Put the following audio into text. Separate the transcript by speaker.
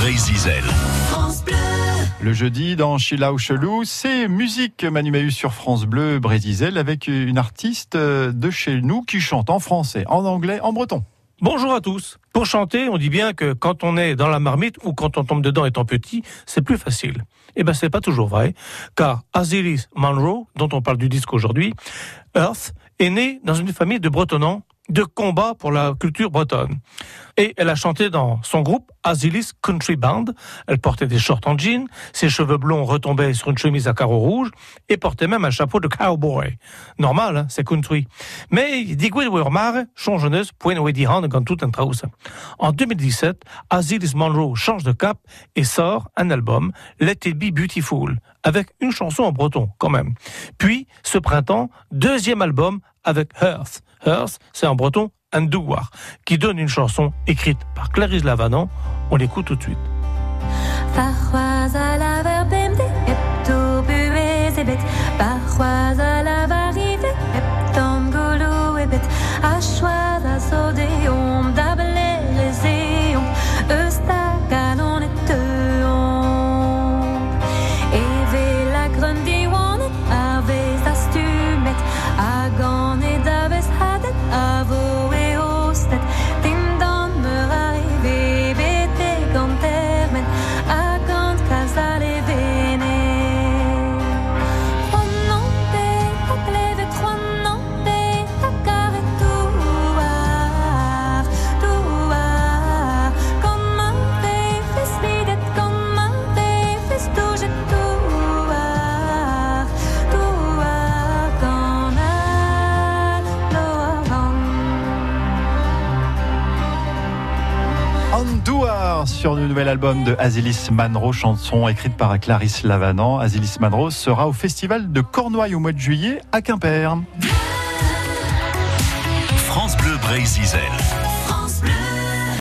Speaker 1: Brésil.
Speaker 2: Le jeudi, dans Chilau Chelou, c'est musique Manu sur France Bleu Brésil avec une artiste de chez nous qui chante en français, en anglais, en breton.
Speaker 3: Bonjour à tous. Pour chanter, on dit bien que quand on est dans la marmite ou quand on tombe dedans étant petit, c'est plus facile. Eh ben, c'est pas toujours vrai, car Azilis Monroe, dont on parle du disque aujourd'hui, Earth, est née dans une famille de bretonnants de combat pour la culture bretonne. Et elle a chanté dans son groupe Azilis Country Band. Elle portait des shorts en jean, ses cheveux blonds retombaient sur une chemise à carreaux rouges et portait même un chapeau de cowboy. Normal, hein, c'est country. Mais digwid mare, son jeunesse, point quand tout un En 2017, Azilis Monroe change de cap et sort un album, Let It Be Beautiful, avec une chanson en breton, quand même. Puis, ce printemps, deuxième album avec Hearth. Hearth, c'est en breton Andouar, qui donne une chanson écrite par Clarisse Lavanan. On l'écoute tout de suite.
Speaker 2: Andouar sur le nouvel album de Azilis Manro, chanson écrite par Clarisse Lavanant. Azilis Manro sera au festival de Cornouailles au mois de juillet à Quimper.
Speaker 1: France Bleu Brésil.